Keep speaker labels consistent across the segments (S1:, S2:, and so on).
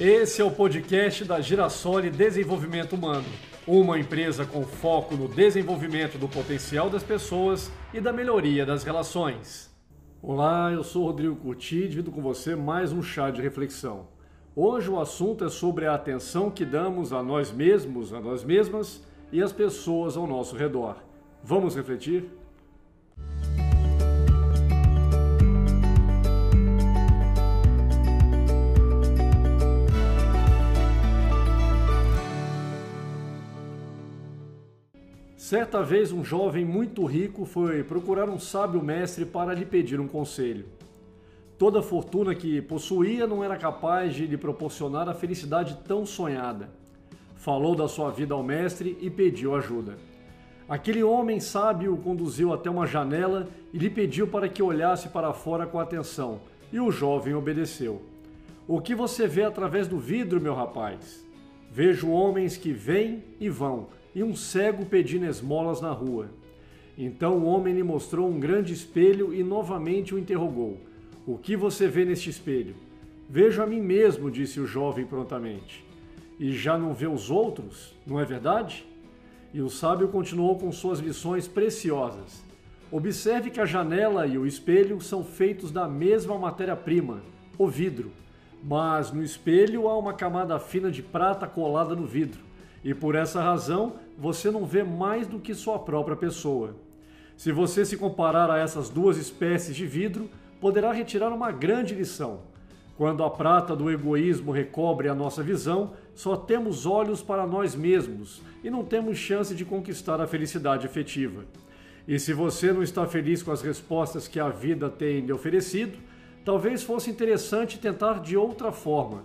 S1: Esse é o podcast da Girassoli Desenvolvimento Humano, uma empresa com foco no desenvolvimento do potencial das pessoas e da melhoria das relações. Olá, eu sou Rodrigo Curti e divido com você mais um chá de reflexão. Hoje o assunto é sobre a atenção que damos a nós mesmos, a nós mesmas e às pessoas ao nosso redor. Vamos refletir? Certa vez, um jovem muito rico foi procurar um sábio mestre para lhe pedir um conselho. Toda a fortuna que possuía não era capaz de lhe proporcionar a felicidade tão sonhada. Falou da sua vida ao mestre e pediu ajuda. Aquele homem sábio o conduziu até uma janela e lhe pediu para que olhasse para fora com atenção, e o jovem obedeceu. O que você vê através do vidro, meu rapaz? Vejo homens que vêm e vão e um cego pedindo esmolas na rua. Então o homem lhe mostrou um grande espelho e novamente o interrogou: O que você vê neste espelho? Vejo a mim mesmo, disse o jovem prontamente. E já não vê os outros, não é verdade? E o sábio continuou com suas lições preciosas. Observe que a janela e o espelho são feitos da mesma matéria-prima, o vidro. Mas no espelho há uma camada fina de prata colada no vidro e por essa razão você não vê mais do que sua própria pessoa. Se você se comparar a essas duas espécies de vidro, poderá retirar uma grande lição. Quando a prata do egoísmo recobre a nossa visão, só temos olhos para nós mesmos e não temos chance de conquistar a felicidade efetiva. E se você não está feliz com as respostas que a vida tem lhe oferecido, talvez fosse interessante tentar de outra forma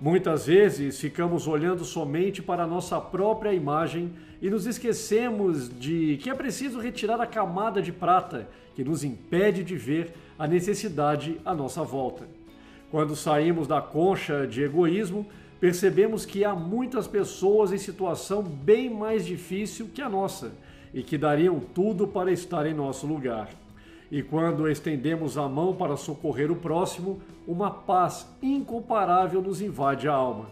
S1: Muitas vezes ficamos olhando somente para a nossa própria imagem e nos esquecemos de que é preciso retirar a camada de prata que nos impede de ver a necessidade à nossa volta. Quando saímos da concha de egoísmo, percebemos que há muitas pessoas em situação bem mais difícil que a nossa e que dariam tudo para estar em nosso lugar. E quando estendemos a mão para socorrer o próximo, uma paz incomparável nos invade a alma.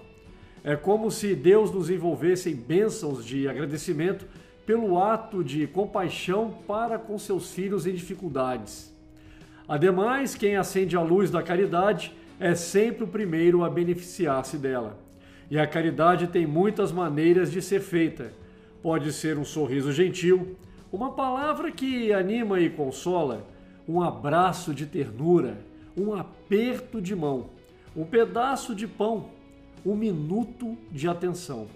S1: É como se Deus nos envolvesse em bênçãos de agradecimento pelo ato de compaixão para com seus filhos em dificuldades. Ademais, quem acende a luz da caridade é sempre o primeiro a beneficiar-se dela. E a caridade tem muitas maneiras de ser feita. Pode ser um sorriso gentil, uma palavra que anima e consola, um abraço de ternura, um aperto de mão, um pedaço de pão, um minuto de atenção,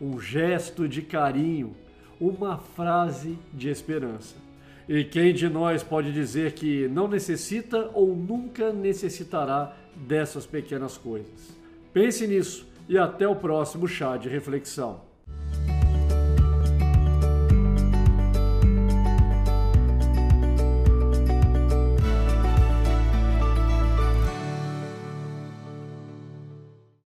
S1: um gesto de carinho, uma frase de esperança. E quem de nós pode dizer que não necessita ou nunca necessitará dessas pequenas coisas? Pense nisso e até o próximo chá de reflexão.